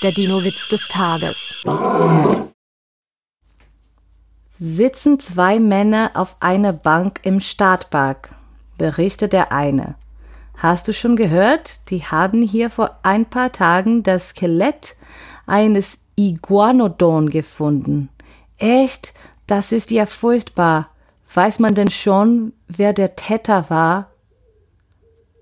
Der Dino-Witz des Tages. Sitzen zwei Männer auf einer Bank im Stadtpark, berichtet der eine. Hast du schon gehört? Die haben hier vor ein paar Tagen das Skelett eines Iguanodon gefunden. Echt? Das ist ja furchtbar. Weiß man denn schon, wer der Täter war?